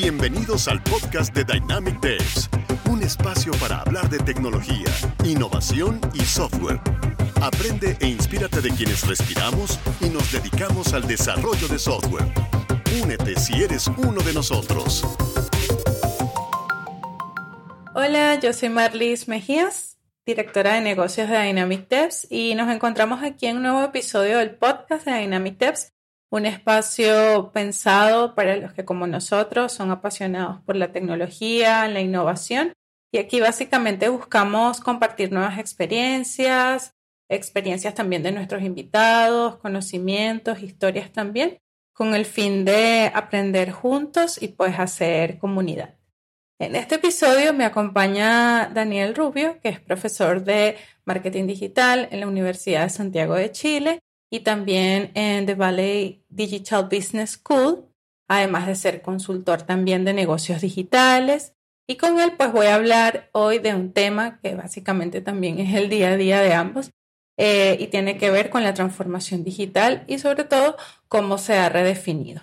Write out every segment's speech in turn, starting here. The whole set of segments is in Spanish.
Bienvenidos al podcast de Dynamic Devs, un espacio para hablar de tecnología, innovación y software. Aprende e inspírate de quienes respiramos y nos dedicamos al desarrollo de software. Únete si eres uno de nosotros. Hola, yo soy Marlis Mejías, directora de negocios de Dynamic Devs, y nos encontramos aquí en un nuevo episodio del podcast de Dynamic Devs un espacio pensado para los que como nosotros son apasionados por la tecnología, la innovación. Y aquí básicamente buscamos compartir nuevas experiencias, experiencias también de nuestros invitados, conocimientos, historias también, con el fin de aprender juntos y pues hacer comunidad. En este episodio me acompaña Daniel Rubio, que es profesor de marketing digital en la Universidad de Santiago de Chile y también en The Valley Digital Business School, además de ser consultor también de negocios digitales. Y con él pues voy a hablar hoy de un tema que básicamente también es el día a día de ambos eh, y tiene que ver con la transformación digital y sobre todo cómo se ha redefinido.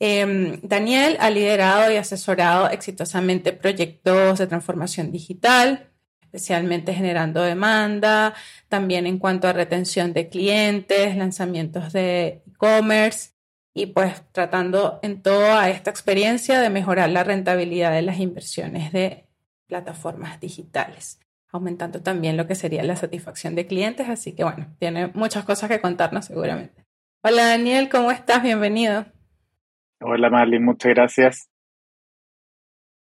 Em, Daniel ha liderado y asesorado exitosamente proyectos de transformación digital, especialmente generando demanda, también en cuanto a retención de clientes, lanzamientos de e-commerce y pues tratando en toda esta experiencia de mejorar la rentabilidad de las inversiones de plataformas digitales, aumentando también lo que sería la satisfacción de clientes. Así que bueno, tiene muchas cosas que contarnos seguramente. Hola Daniel, ¿cómo estás? Bienvenido. Hola Marlene, muchas gracias.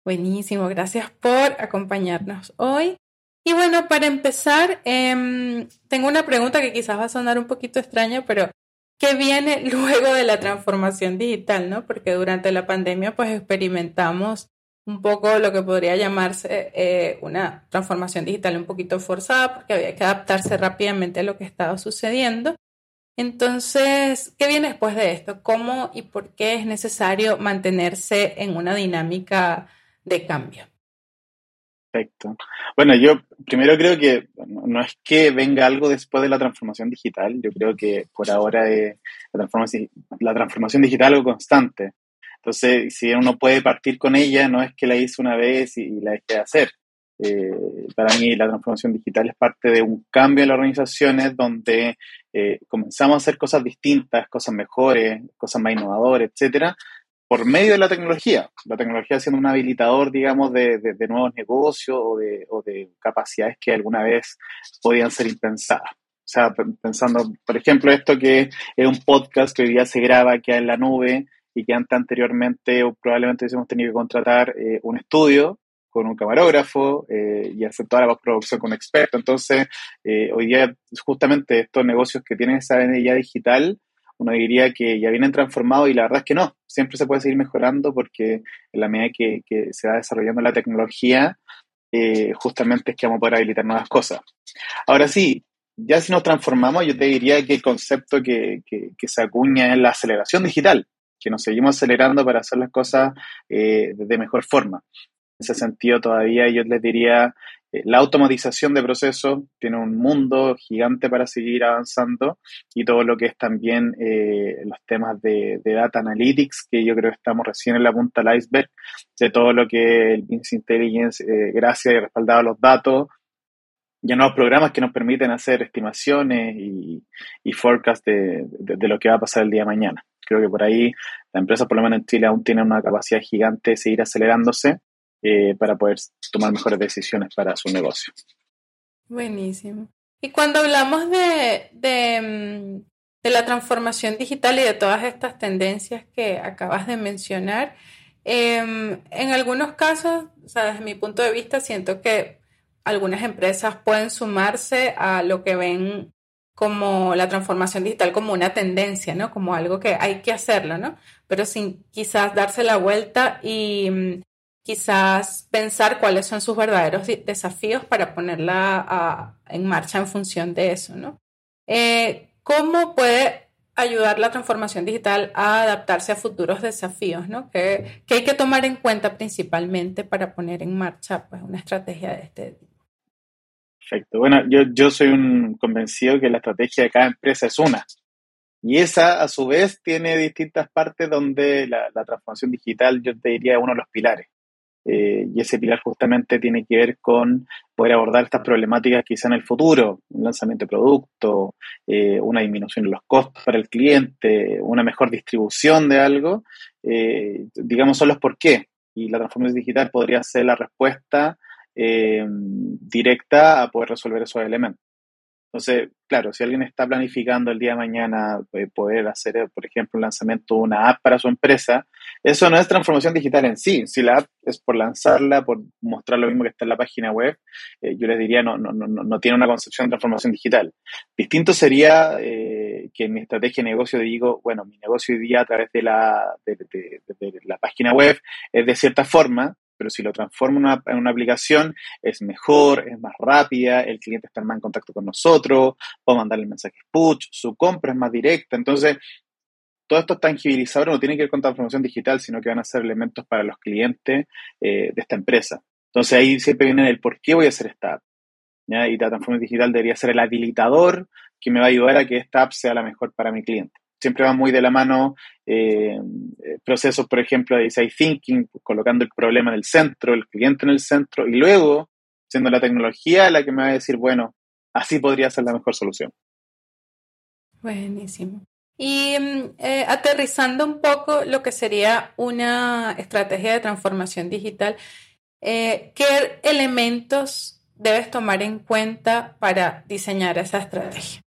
Buenísimo, gracias por acompañarnos hoy. Y bueno, para empezar, em, tengo una pregunta que quizás va a sonar un poquito extraña, pero ¿qué viene luego de la transformación digital? ¿no? Porque durante la pandemia pues experimentamos un poco lo que podría llamarse eh, una transformación digital un poquito forzada porque había que adaptarse rápidamente a lo que estaba sucediendo. Entonces, ¿qué viene después de esto? ¿Cómo y por qué es necesario mantenerse en una dinámica de cambio? Bueno, yo primero creo que no es que venga algo después de la transformación digital, yo creo que por ahora la, transformación, digital es algo constante. Entonces, si uno puede partir con ella, no es que la hice una vez y, la deje de hacer. Eh, para mí la transformación digital es parte de un cambio en las organizaciones donde eh, comenzamos a hacer cosas distintas, cosas mejores, cosas más innovadoras, etcétera, por medio de la tecnología, la tecnología siendo un habilitador, digamos, de, nuevos negocios o de, capacidades que alguna vez podían ser impensadas. O sea, pensando, por ejemplo, esto que es un podcast que hoy día se graba, que en la nube y que antes anteriormente o probablemente hubiésemos tenido que contratar eh, un estudio con un camarógrafo eh, y hacer toda la postproducción con un experto. Entonces, eh, hoy día justamente estos negocios que tienen esa energía digital uno diría que ya vienen transformados y la verdad es que no, siempre se puede seguir mejorando porque en la medida que, se va desarrollando la tecnología, eh, justamente es que vamos a poder habilitar nuevas cosas. Ahora sí, ya si nos transformamos, yo te diría que el concepto que, se acuña es la aceleración digital, que nos seguimos acelerando para hacer las cosas eh, de mejor forma. En ese sentido, todavía yo les diría la automatización de procesos tiene un mundo gigante para seguir avanzando y todo lo que es también eh, los temas de, data analytics, que yo creo que estamos recién en la punta del iceberg de todo lo que el Business Intelligence, eh, gracias y respaldado a los datos, ya nuevos programas que nos permiten hacer estimaciones y, y forecast de, de, lo que va a pasar el día de mañana. Creo que por ahí la empresa, por lo menos en Chile, aún tiene una capacidad gigante de seguir acelerándose eh, para poder tomar mejores decisiones para su negocio. Buenísimo. Y cuando hablamos de, de, mm, la transformación digital y de todas estas tendencias que acabas de mencionar, em, en algunos casos, o sea, desde mi punto de vista, siento que algunas empresas pueden sumarse a lo que ven como la transformación digital como una tendencia, ¿no? Como algo que hay que hacerlo, ¿no? Pero sin quizás darse la vuelta y mm, quizás pensar cuáles son sus verdaderos desafíos para ponerla en marcha en función de eso, ¿no? Eh, ¿Cómo puede ayudar la transformación digital a adaptarse a futuros desafíos, ¿no? ¿Qué, hay que tomar en cuenta principalmente para poner en marcha pues, una estrategia de este tipo? Perfecto. Bueno, yo, yo soy un convencido que la estrategia de cada empresa es una. Y esa, a su vez, tiene distintas partes donde la, transformación digital, yo te diría, es uno de los pilares. Eh, y ese pilar justamente tiene que ver con poder abordar estas problemáticas quizá en el futuro, un lanzamiento de producto, eh, una disminución de los costos para el cliente, una mejor distribución de algo, eh, digamos, son los por qué. Y la transformación digital podría ser la respuesta directa a poder resolver esos elementos. Entonces, claro, si alguien está planificando el día de mañana eh, poder hacer, por ejemplo, un lanzamiento de una app para su empresa, eso no es transformación digital en sí. Si la app es por lanzarla, por mostrar lo mismo que está en la página web, eh, yo les diría no, no, no, no tiene una concepción de transformación digital. Distinto sería eh, que en mi estrategia de negocio digo, bueno, mi negocio hoy día a través de la, de la página web es de cierta forma, pero si lo transformo en una, aplicación, es mejor, es más rápida, el cliente está más en contacto con nosotros, puedo mandarle mensajes push, su compra es más directa. Entonces, todo esto tangibilizador no tiene que ver con transformación digital, sino que van a ser elementos para los clientes eh, de esta empresa. Entonces ahí siempre viene el por qué voy a hacer esta app. Y la transformación digital debería ser el habilitador que me va a ayudar a que esta app sea la mejor para mi cliente siempre va muy de la mano eh, procesos, por ejemplo, de design thinking, colocando el problema en el centro, el cliente en el centro, y luego siendo la tecnología la que me va a decir, bueno, así podría ser la mejor solución. Buenísimo. Y mm, eh, aterrizando un poco lo que sería una estrategia de transformación digital, eh, ¿qué elementos debes tomar en cuenta para diseñar esa estrategia?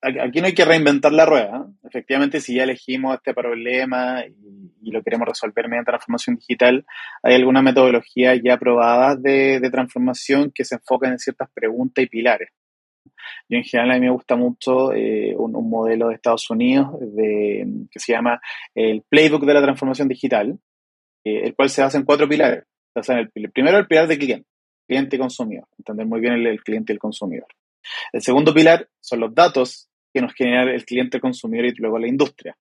Aquí no hay que reinventar la rueda. Efectivamente, si ya elegimos este problema y, lo queremos resolver mediante transformación digital, hay alguna metodología ya probada de, transformación que se enfocan en ciertas preguntas y pilares. Yo en general a mí me gusta mucho eh, un, modelo de Estados Unidos de, que se llama el Playbook de la Transformación Digital, eh, el cual se basa en cuatro pilares. el, primero, el pilar de cliente, cliente y consumidor, entender muy bien el cliente y el consumidor. El segundo pilar son los datos que nos genera el cliente consumidor y luego la industria.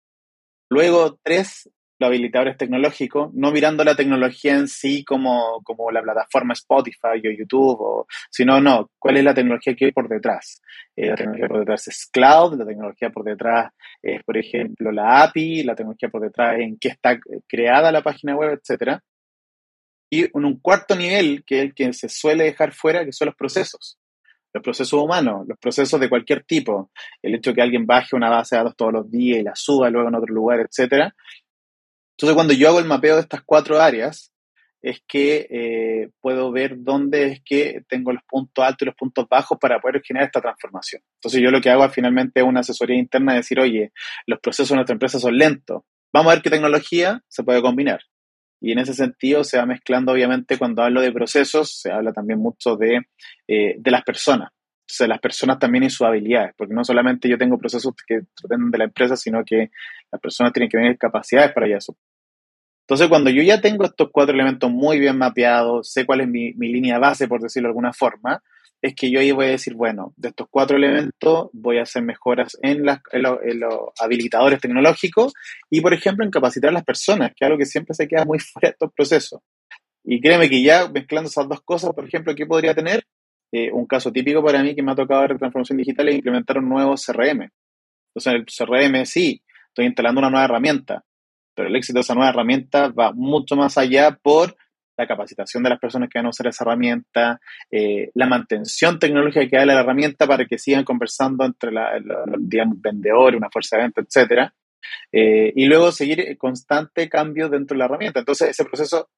Luego, tres, los habilitadores tecnológicos, no mirando la tecnología en sí como, como la plataforma Spotify o YouTube, sino, no, cuál es la tecnología que hay por detrás. Eh, la tecnología por detrás es cloud, la tecnología por detrás es, por ejemplo, la API, la tecnología por detrás en qué está creada la página web, etc. Y en un cuarto nivel, que es el que se suele dejar fuera, que son los procesos los procesos humanos, los procesos de cualquier tipo, el hecho de que alguien baje una base de datos todos los días y la suba luego en otro lugar, etc. Entonces, cuando yo hago el mapeo de estas cuatro áreas, es que eh, puedo ver dónde es que tengo los puntos altos y los puntos bajos para poder generar esta transformación. Entonces, yo lo que hago finalmente es una asesoría interna de decir, oye, los procesos de nuestra empresa son lentos. Vamos a ver qué tecnología se puede combinar. Y en ese sentido se va mezclando, obviamente, cuando hablo de procesos, se habla también mucho de, eh, de las personas. Sea, las personas también y sus habilidades, porque no solamente yo tengo procesos que dependen de la empresa, sino que las personas tienen que tener capacidades para eso. Entonces, cuando yo ya tengo estos cuatro elementos muy bien mapeados, sé cuál es mi, mi línea base, por decirlo de alguna forma, es que yo ahí voy a decir, bueno, de estos cuatro elementos voy a hacer mejoras en, los habilitadores tecnológicos y, por ejemplo, en capacitar a las personas, que es algo que siempre se queda muy fuera de estos procesos. Y créeme que ya mezclando esas dos cosas, por ejemplo, ¿qué podría tener? Eh, un caso típico para mí que me ha tocado ver transformación digital es implementar un nuevo CRM. Entonces, en el CRM sí, estoy instalando una nueva herramienta, pero el éxito de esa nueva herramienta va mucho más allá por la capacitación de las personas que van a usar esa herramienta, eh, la mantención tecnológica que da la herramienta para que sigan conversando entre la, digamos, vendedor, una fuerza de venta, etcétera. Eh, y luego seguir constante cambio dentro de la herramienta. Entonces, ese proceso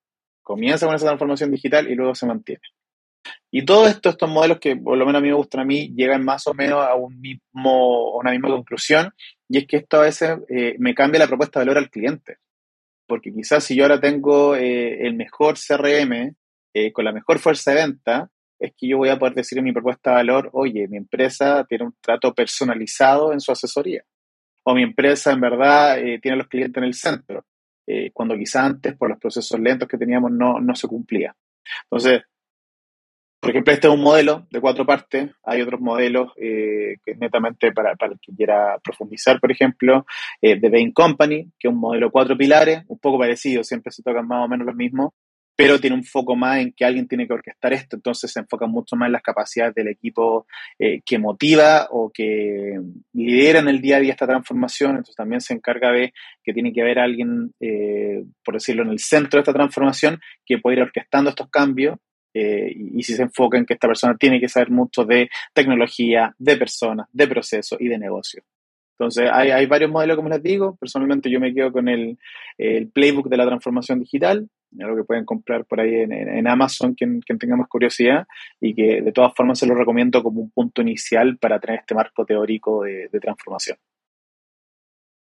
comienza con esa transformación digital y luego se mantiene. Y todos esto, estos modelos que por lo menos a mí me gustan a mí llegan más o menos a un mismo, una misma conclusión y es que esto a veces eh, me cambia la propuesta de valor al cliente porque quizás si yo ahora tengo eh, el mejor CRM eh, con la mejor fuerza de venta, es que yo voy a poder decir en mi propuesta de valor, oye, mi empresa tiene un trato personalizado en su asesoría, o mi empresa en verdad eh, tiene a los clientes en el centro, cuando quizás antes por los procesos lentos que teníamos no, no se cumplía. Entonces, por ejemplo, este es un modelo de cuatro partes. Hay otros modelos eh, que netamente para, para, el que quiera profundizar, por ejemplo, eh, de Bain Company, que es un modelo cuatro pilares, un poco parecido, siempre se tocan más o menos los mismos, pero tiene un foco más en que alguien tiene que orquestar esto, entonces se enfoca mucho más en las capacidades del equipo eh, que motiva o que lidera en el día a día esta transformación, entonces también se encarga de que tiene que haber alguien, eh, por decirlo, en el centro de esta transformación que puede ir orquestando estos cambios eh, y, si se enfoca en que esta persona tiene que saber mucho de tecnología, de personas, de procesos y de negocio. Entonces, hay, varios modelos, como les digo. Personalmente, yo me quedo con el, playbook de la transformación digital, algo que pueden comprar por ahí en, Amazon, quien, tenga más curiosidad, y que de todas formas se lo recomiendo como un punto inicial para tener este marco teórico de transformación.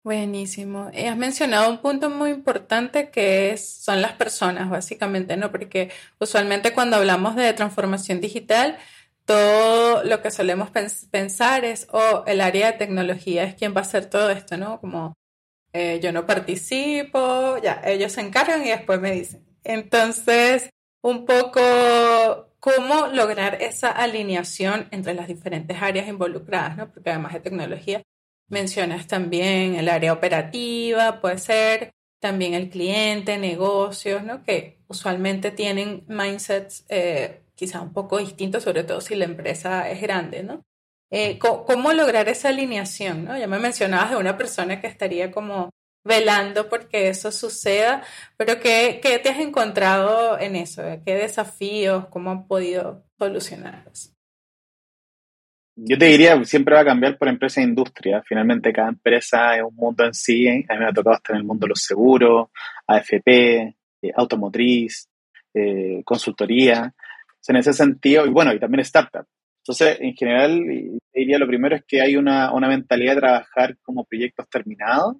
Buenísimo. Y has mencionado un punto muy importante que es, son las personas, básicamente, ¿no? Porque usualmente cuando hablamos de transformación digital, todo lo que solemos pensar es, oh, el área de tecnología es quien va a hacer todo esto, ¿no? Como eh, yo no participo, ya, ellos se encargan y después me dicen. Entonces, un poco cómo lograr esa alineación entre las diferentes áreas involucradas, ¿no? Porque además de tecnología, mencionas también el área operativa, puede ser también el cliente, negocios, ¿no? Que usualmente tienen mindsets eh, quizá un poco distinto, sobre todo si la empresa es grande, ¿no? Eh, ¿Cómo lograr esa alineación? ¿no? Ya me mencionabas de una persona que estaría como velando porque eso suceda, pero ¿qué, qué te has encontrado en eso? ¿Qué desafíos? ¿Cómo han podido solucionarlos? Yo te diría, siempre va a cambiar por empresa e industria. Finalmente, cada empresa es un mundo en sí. A mí me ha tocado estar en el mundo de los seguros, AFP, eh, automotriz, eh, consultoría en ese sentido, y bueno, y también startup. Entonces, en general, diría lo primero es que hay una, una mentalidad de trabajar como proyectos terminados,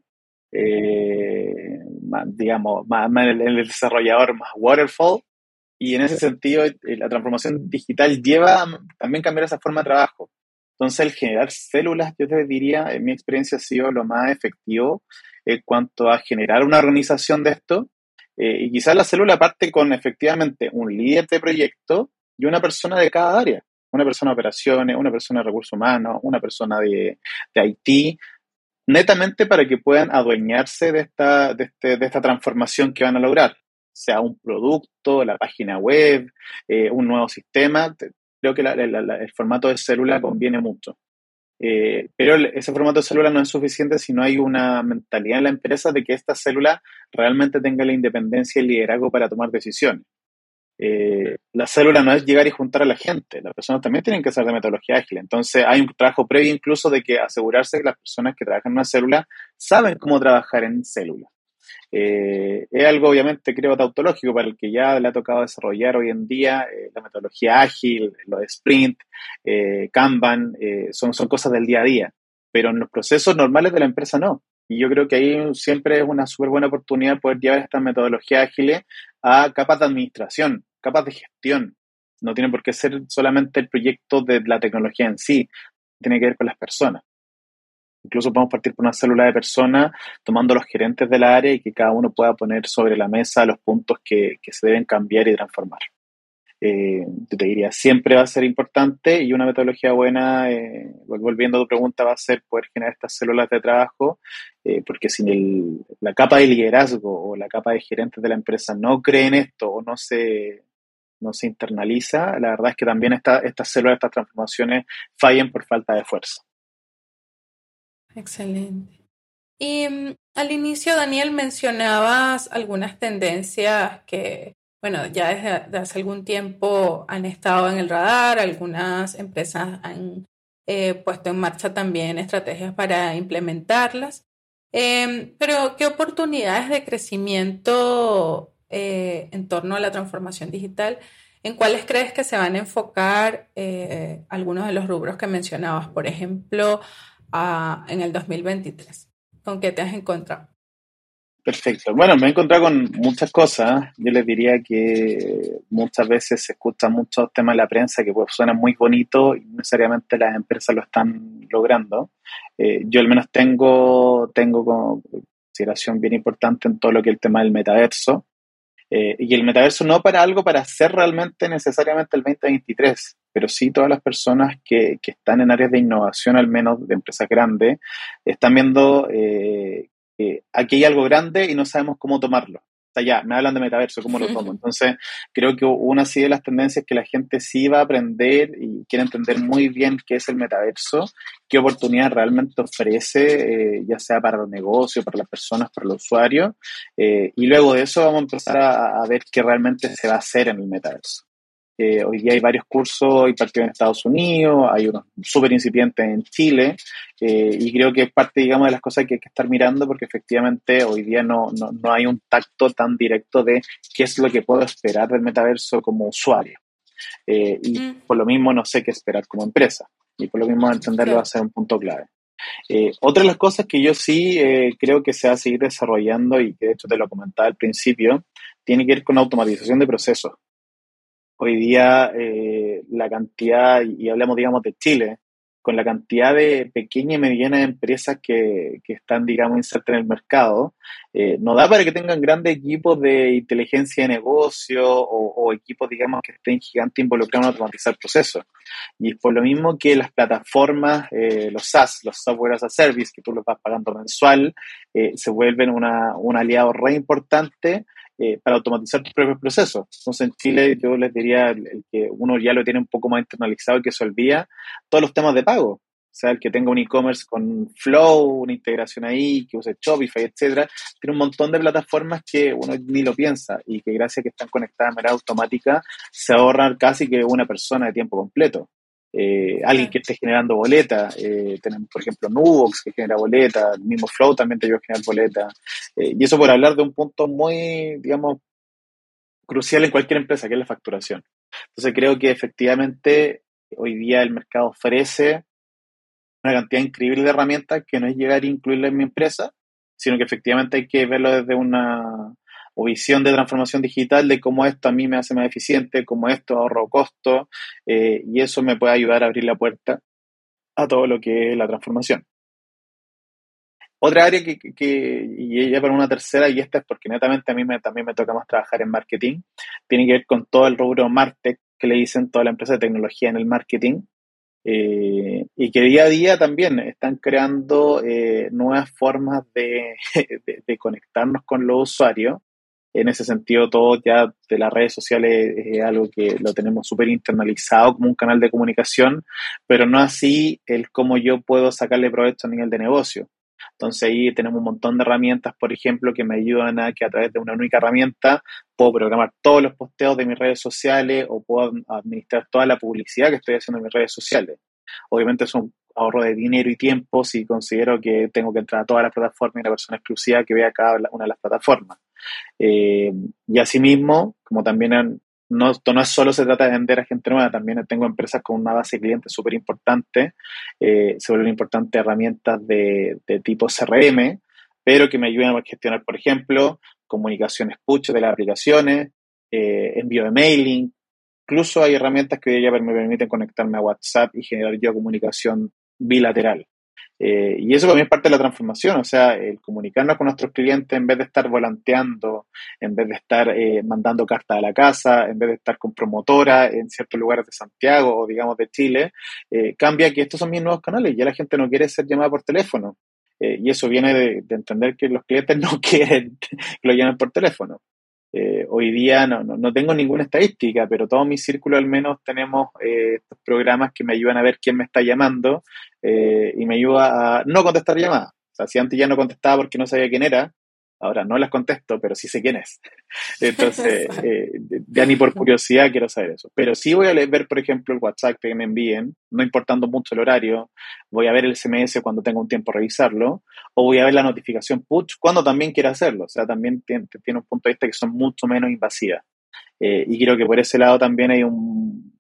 eh, digamos, más, el, el, desarrollador más waterfall, y en ese sentido, eh, la transformación digital lleva también cambiar esa forma de trabajo. Entonces, el generar células, yo te diría, en mi experiencia ha sido lo más efectivo en cuanto a generar una organización de esto eh, y quizás la célula parte con efectivamente un líder de proyecto y una persona de cada área. Una persona de operaciones, una persona de recursos humanos, una persona de, de IT, netamente para que puedan adueñarse de esta, de, este, de esta transformación que van a lograr, sea un producto, la página web, eh, un nuevo sistema. Creo que el formato de célula conviene mucho. Eh, pero ese formato de célula no es suficiente si no hay una mentalidad en la empresa de que esta célula realmente tenga la independencia y el liderazgo para tomar decisiones. Eh, la célula no es llegar y juntar a la gente, las personas también tienen que ser de metodología ágil. Entonces hay un trabajo previo incluso de que asegurarse que las personas que trabajan en una célula saben cómo trabajar en célula. Eh, es algo obviamente creo tautológico para el que ya le ha tocado desarrollar hoy en día eh, la metodología ágil, lo de sprint, eh, Kanban, son, son cosas del día a día, pero en los procesos normales de la empresa no. Y yo creo que ahí siempre es una súper buena oportunidad poder llevar estas metodologías ágiles a capas de administración, capas de gestión. No tiene por qué ser solamente el proyecto de la tecnología en sí, tiene que ver con las personas. Incluso podemos partir por una célula de personas, tomando los gerentes de la área y que cada uno pueda poner sobre la mesa los puntos que, se deben cambiar y transformar. Eh, te diría, siempre va a ser importante y una metodología buena, eh, volviendo a tu pregunta, va a ser poder generar estas células de trabajo, eh, porque si la capa de liderazgo o la capa de gerentes de la empresa no cree en esto o no se, no se internaliza, la verdad es que también esta, estas células, estas transformaciones fallen por falta de fuerza. Excelente. Y mm, al inicio, Daniel, mencionabas algunas tendencias que, bueno, ya desde, hace algún tiempo han estado en el radar, algunas empresas han eh, puesto en marcha también estrategias para implementarlas. Em, pero, ¿qué oportunidades de crecimiento eh, en torno a la transformación digital? ¿En cuáles crees que se van a enfocar eh, algunos de los rubros que mencionabas? Por ejemplo, en el 2023? ¿Con qué te has encontrado? Perfecto. Bueno, me he encontrado con muchas cosas. Yo les diría que muchas veces se escuchan muchos temas en la prensa que pues, suenan muy bonitos y necesariamente las empresas lo están logrando. Eh, yo al menos tengo, tengo como consideración bien importante en todo lo que es el tema del metaverso. Eh, y el metaverso no para algo para hacer realmente necesariamente el 2023, pero sí todas las personas que, que están en áreas de innovación, al menos de empresas grandes, están viendo eh, que aquí hay algo grande y no sabemos cómo tomarlo. O sea, ya, me hablan de metaverso, ¿cómo lo tomo? Entonces, creo que una así de las tendencias es que la gente sí va a aprender y quiere entender muy bien qué es el metaverso, qué oportunidad realmente ofrece, eh, ya sea para los negocios, para las personas, para los usuarios. Eh, y luego de eso vamos a empezar a, a ver qué realmente se va a hacer en el metaverso hoy día hay varios cursos impartidos en Estados Unidos, hay unos súper incipientes en Chile, eh, y creo que es parte, digamos, de las cosas que hay que estar mirando porque efectivamente hoy día no, no, no, hay un tacto tan directo de qué es lo que puedo esperar del metaverso como usuario. Eh, y mm. por lo mismo no sé qué esperar como empresa. Y por lo mismo entenderlo va a ser un punto clave. Eh, otra de las cosas que yo sí creo que se va a seguir desarrollando y que de hecho te lo comentaba al principio, tiene que ver con automatización de procesos hoy día eh, la cantidad, y hablamos, digamos, de Chile, con la cantidad de pequeñas y medianas empresas que, que están, digamos, insertas en el mercado, eh, no da para que tengan grandes equipos de inteligencia de negocio o, equipos, digamos, que estén gigantes involucrados en automatizar procesos. Y es por lo mismo que las plataformas, eh, los SaaS, los Software as a Service, que tú los vas pagando mensual, se vuelven una, un aliado re importante eh, para automatizar tus propios procesos. Entonces, en Chile yo les diría el, que uno ya lo tiene un poco más internalizado y que se olvida todos los temas de pago. O sea, el que tenga un e-commerce con Flow, una integración ahí, que use Shopify, etcétera, tiene un montón de plataformas que uno ni lo piensa y que gracias a que están conectadas de manera automática se ahorran casi que una persona de tiempo completo. Eh, alguien que esté generando boletas. Eh, tenemos, por ejemplo, Nubox que genera boletas, el mismo Flow también te ayuda a generar boletas. Eh, y eso por hablar de un punto muy, digamos, crucial en cualquier empresa, que es la facturación. Entonces creo que efectivamente hoy día el mercado ofrece una cantidad increíble de herramientas que no es llegar a incluirla en mi empresa, sino que efectivamente hay que verlo desde una, o visión de transformación digital de cómo esto a mí me hace más eficiente, cómo esto ahorro costo eh, y eso me puede ayudar a abrir la puerta a todo lo que es la transformación. Otra área que, y ya para una tercera, y esta es porque netamente a mí también me toca más trabajar en marketing, tiene que ver con todo el rubro Martech que le dicen toda la empresa de tecnología en el marketing, eh, y que día a día también están creando eh, nuevas formas de, de, conectarnos con los usuarios en ese sentido, todo ya de las redes sociales es algo que lo tenemos súper internalizado como un canal de comunicación, pero no así el cómo yo puedo sacarle provecho a nivel de negocio. Entonces ahí tenemos un montón de herramientas, por ejemplo, que me ayudan a que a través de una única herramienta puedo programar todos los posteos de mis redes sociales o puedo administrar toda la publicidad que estoy haciendo en mis redes sociales. Obviamente es un ahorro de dinero y tiempo si considero que tengo que entrar a todas las plataformas y una persona exclusiva que vea cada una de las plataformas. Eh, y asimismo, como también no, no solo se trata de vender a gente nueva, también tengo empresas con una base de clientes súper importante, eh, se vuelven importantes herramientas de, de, tipo CRM, pero que me ayudan a gestionar, por ejemplo, comunicaciones push de las aplicaciones, eh, envío de mailing, incluso hay herramientas que ya me permiten conectarme a WhatsApp y generar yo comunicación bilateral. Eh, y eso también es parte de la transformación, o sea, el comunicarnos con nuestros clientes en vez de estar volanteando, en vez de estar eh, mandando cartas a la casa, en vez de estar con promotora en ciertos lugares de Santiago o digamos de Chile, eh, cambia que estos son mis nuevos canales, ya la gente no quiere ser llamada por teléfono. y eso viene de, entender que los clientes no quieren que lo llamen por teléfono. Eh, hoy día no, no, tengo ninguna estadística, pero todo mi círculo al menos tenemos eh, estos programas que me ayudan a ver quién me está llamando eh, y me ayuda a no contestar llamadas. O sea, si antes ya no contestaba porque no sabía quién era, Ahora no las contesto, pero sí sé quién es. Entonces, eh, ya ni por curiosidad quiero saber eso. Pero sí voy a ver, por ejemplo, el WhatsApp que me envíen, no importando mucho el horario. Voy a ver el SMS cuando tenga un tiempo a revisarlo. O voy a ver la notificación push cuando también quiera hacerlo. O sea, también tiene, un punto de vista que son mucho menos invasivas. Eh, y creo que por ese lado también hay un,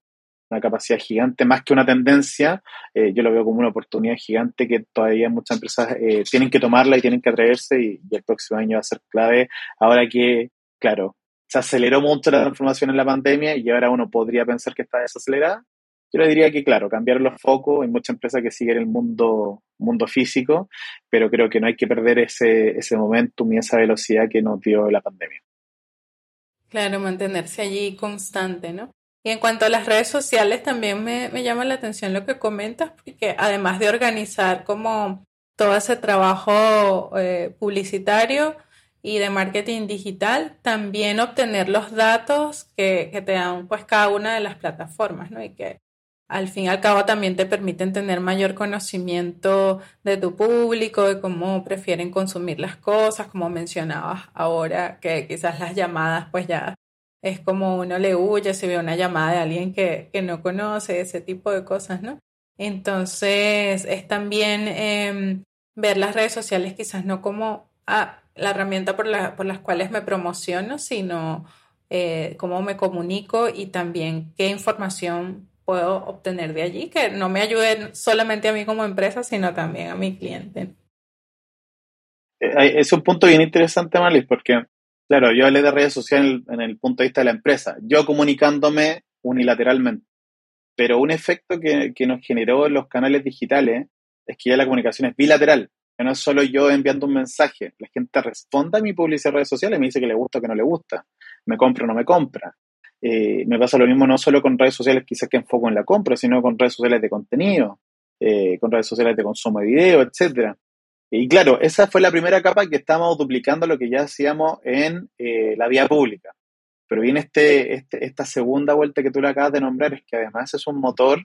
una capacidad gigante, más que una tendencia, eh, yo lo veo como una oportunidad gigante que todavía muchas empresas eh, tienen que tomarla y tienen que atreverse y, el próximo año va a ser clave. Ahora que, claro, se aceleró mucho la transformación en la pandemia y ahora uno podría pensar que está desacelerada. Yo le diría que, claro, cambiar los focos. Hay muchas empresas que siguen el mundo, mundo físico, pero creo que no hay que perder ese, ese momentum y esa velocidad que nos dio la pandemia. Claro, mantenerse allí constante, ¿no? Y en cuanto a las redes sociales, también me, llama la atención lo que comentas, porque además de organizar como todo ese trabajo eh, publicitario, y de marketing digital, también obtener los datos que, que, te dan pues cada una de las plataformas, ¿no? Y que al fin y al cabo también te permiten tener mayor conocimiento de tu público, de cómo prefieren consumir las cosas, como mencionabas ahora, que quizás las llamadas pues ya es como uno le huye, se ve una llamada de alguien que, que no conoce, ese tipo de cosas, ¿no? Entonces es también eh, ver las redes sociales quizás no como ah, la herramienta por, la, por las cuales me promociono, sino eh, cómo me comunico y también qué información puedo obtener de allí, que no me ayude solamente a mí como empresa, sino también a mi cliente. Eh, es un punto bien interesante, Marlis, porque, claro, yo hablé de redes sociales en el punto de vista de la empresa, yo comunicándome unilateralmente, pero un efecto que, que nos generó en los canales digitales es que ya la comunicación es bilateral no es solo yo enviando un mensaje, la gente responde a mi publicidad en redes sociales y me dice que le gusta o que no le gusta, me compra o no me compra. Eh, me pasa lo mismo no solo con redes sociales quizás que enfoco en la compra, sino con redes sociales de contenido, eh, con redes sociales de consumo de video, etc. Y claro, esa fue la primera capa que estábamos duplicando lo que ya hacíamos en eh, la vía pública. Pero viene este, este, esta segunda vuelta que tú le acabas de nombrar, es que además es un motor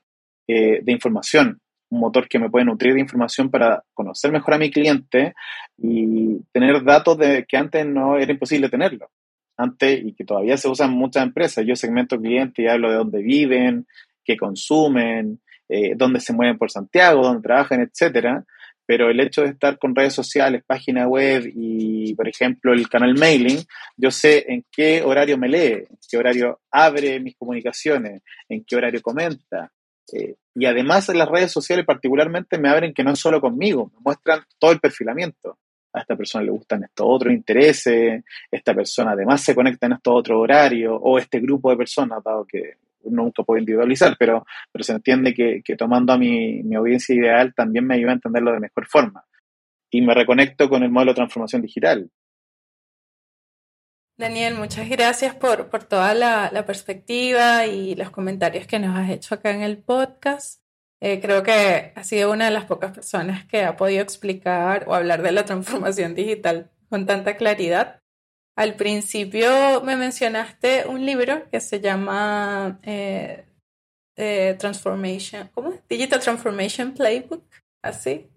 de información un motor que me puede nutrir de información para conocer mejor a mi cliente y tener datos de que antes no era imposible tenerlo. Antes, y que todavía se usan muchas empresas, yo segmento clientes y hablo de dónde viven, qué consumen, eh, dónde se mueven por Santiago, dónde trabajan, etcétera. Pero el hecho de estar con redes sociales, página web y, por ejemplo, el canal mailing, yo sé en qué horario me lee, en qué horario abre mis comunicaciones, en qué horario comenta, eh, y además las redes sociales particularmente me abren que no es solo conmigo, me muestran todo el perfilamiento. A esta persona le gustan estos otros intereses, esta persona además se conecta en estos otros horarios, o este grupo de personas, dado que nunca puedo individualizar, pero, pero se entiende que, tomando a mi, mi, audiencia ideal también me ayuda a entenderlo de mejor forma. Y me reconecto con el modelo de transformación digital. Daniel, muchas gracias por, por toda la, la, perspectiva y los comentarios que nos has hecho acá en el podcast. Eh, creo que has sido una de las pocas personas que ha podido explicar o hablar de la transformación digital con tanta claridad. Al principio me mencionaste un libro que se llama eh, eh, Transformation, ¿cómo? Digital Transformation Playbook, así,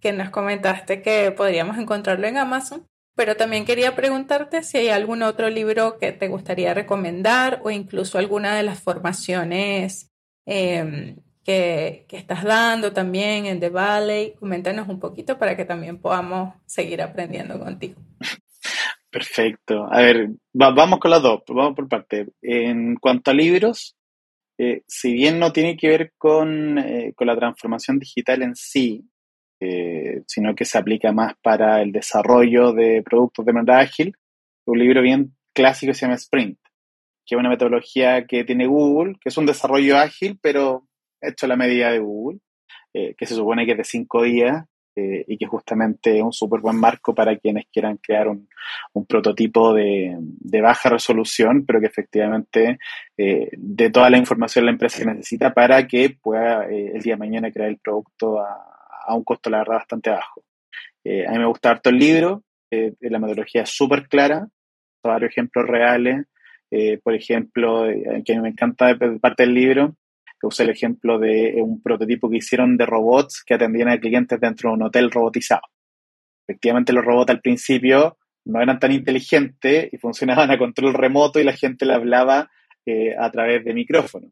que nos comentaste que podríamos encontrarlo en Amazon. Pero también quería preguntarte si hay algún otro libro que te gustaría recomendar o incluso alguna de las formaciones eh, que, que, estás dando también en The Valley. Coméntanos un poquito para que también podamos seguir aprendiendo contigo. Perfecto. A ver, va, vamos con las dos, vamos por parte. En cuanto a libros, eh, si bien no tiene que ver con, eh, con la transformación digital en sí, eh, sino que se aplica más para el desarrollo de productos de manera ágil. Un libro bien clásico se llama Sprint, que es una metodología que tiene Google, que es un desarrollo ágil, pero hecho a la medida de Google, que se supone que es de cinco días eh, y que justamente es un súper buen marco para quienes quieran crear un, un prototipo de, de, baja resolución, pero que efectivamente eh, dé toda la información la empresa que necesita para que pueda eh, el día de mañana crear el producto a, a un costo, la verdad, bastante bajo. Eh, a mí me gusta harto el libro, la metodología es súper clara, varios ejemplos reales. Por ejemplo, que me encanta de parte del libro, usé el ejemplo de un prototipo que hicieron de robots que atendían a clientes dentro de un hotel robotizado. Efectivamente, los robots al principio no eran tan inteligentes y funcionaban a control remoto y la gente le hablaba a través de micrófono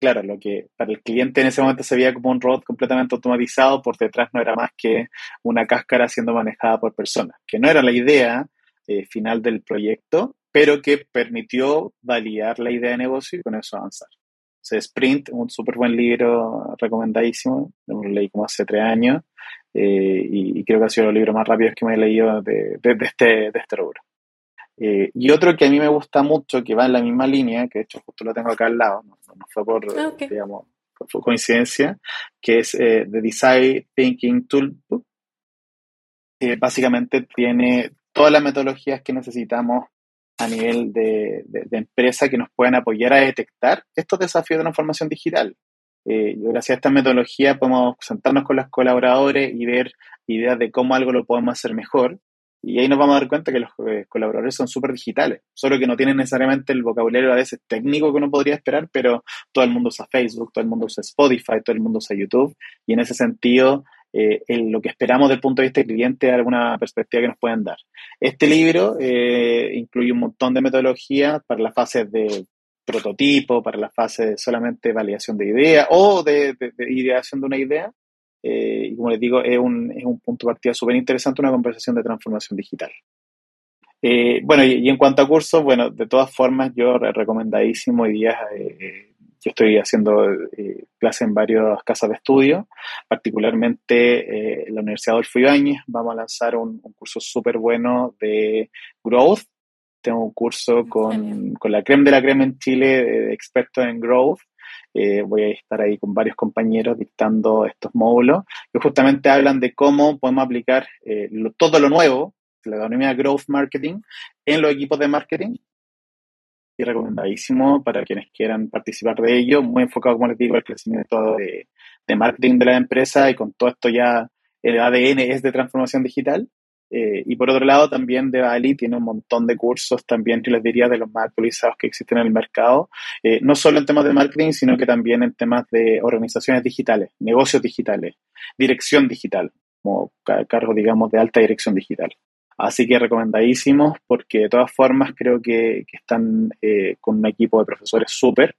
claro, lo que para el cliente en ese momento se veía como un robot completamente automatizado, por detrás no era más que una cáscara siendo manejada por personas, que no era la idea eh, final del proyecto, pero que permitió validar la idea de negocio y con eso avanzar. Sea, Sprint, un súper buen libro, recomendadísimo, lo leí como hace tres años eh, y, y, creo que ha sido los libros más rápidos que me he leído de, de, de este, de este rubro. Eh, y otro que a mí me gusta mucho, que va en la misma línea, que de hecho justo lo tengo acá al lado, no, no fue por, ah, okay. digamos, por coincidencia, que es eh, The Design Thinking Toolbook, que básicamente tiene todas las metodologías que necesitamos a nivel de, de, empresa que nos puedan apoyar a detectar estos desafíos de transformación digital. Eh, gracias a esta metodología podemos sentarnos con los colaboradores y ver ideas de cómo algo lo podemos hacer mejor Y ahí nos vamos a dar cuenta que los eh, colaboradores son súper digitales, solo que no tienen necesariamente el vocabulario a veces técnico que uno podría esperar, pero todo el mundo usa Facebook, todo el mundo usa Spotify, todo el mundo usa YouTube, y en ese sentido eh, lo que esperamos del punto de vista del cliente alguna perspectiva que nos pueden dar. Este libro eh, incluye un montón de metodologías para las fases de prototipo, para la fase de solamente validación de idea o de, ideación de una idea. Eh, y como les digo, es un, es un punto de partida súper interesante, una conversación de transformación digital. Bueno, y, en cuanto a cursos, bueno, de todas formas, yo recomendadísimo hoy día, yo estoy haciendo clases en varias casas de estudio, particularmente en la Universidad Adolfo Ibáñez, vamos a lanzar un, un curso súper bueno de growth, tengo un curso con, con, la creme de la creme en Chile, de expertos en growth. Eh, voy a estar ahí con varios compañeros dictando estos módulos que justamente hablan de cómo podemos aplicar eh, todo lo nuevo, la economía growth marketing, en los equipos de marketing. Y recomendadísimo para quienes quieran participar de ello, muy enfocado, como les digo, al crecimiento de, de marketing de la empresa y con todo esto ya el ADN es de transformación digital. Eh, y por otro lado, también de Bali tiene un montón de cursos también, yo les diría, de los más actualizados que existen en el mercado, eh, no solo en temas de marketing, sino que también en temas de organizaciones digitales, negocios digitales, dirección digital, como cargo, digamos, de alta dirección digital. Así que recomendadísimos porque de todas formas creo que, están eh, con un equipo de profesores súper,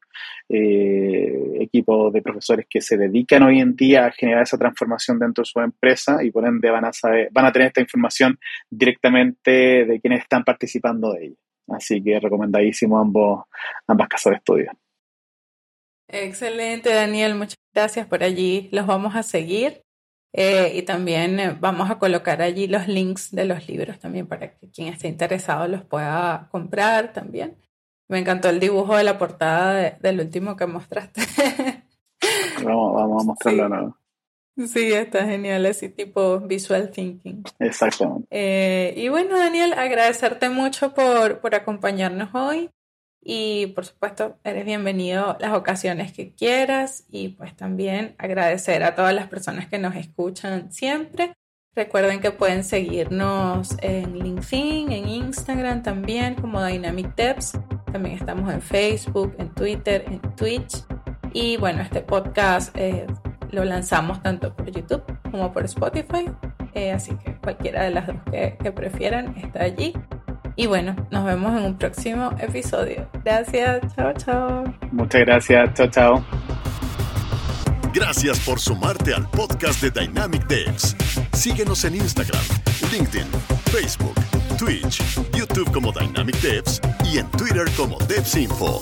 eh, equipo de profesores que se dedican hoy en día a generar esa transformación dentro de su empresa y por ende van a, saber, van a tener esta información directamente de quienes están participando de ella. Así que recomendadísimo ambos, ambas casas de estudio. Excelente, Daniel. Muchas gracias por allí. Los vamos a seguir. Eh, y también eh, vamos a colocar allí los links de los libros también para que quien esté interesado los pueda comprar también. Me encantó el dibujo de la portada del último que mostraste. vamos, vamos, a mostrarlo sí. Sí, está genial, así tipo visual thinking. Exactamente. Eh, y bueno, Daniel, agradecerte mucho por, por acompañarnos hoy. Y por supuesto, eres bienvenido las ocasiones que quieras y pues también agradecer a todas las personas que nos escuchan siempre. Recuerden que pueden seguirnos en LinkedIn, en Instagram también como Dynamic Devs. También estamos en Facebook, en Twitter, en Twitch. Y bueno, este podcast eh, lo lanzamos tanto por YouTube como por Spotify. Eh, así que cualquiera de las dos que, que prefieran está allí. Y bueno, nos vemos en un próximo episodio. Gracias, chao, chao. Muchas gracias, chao, chao. Gracias por sumarte al podcast de Dynamic Devs. Síguenos en Instagram, LinkedIn, Facebook, Twitch, YouTube como Dynamic Devs y en Twitter como DevsInfo.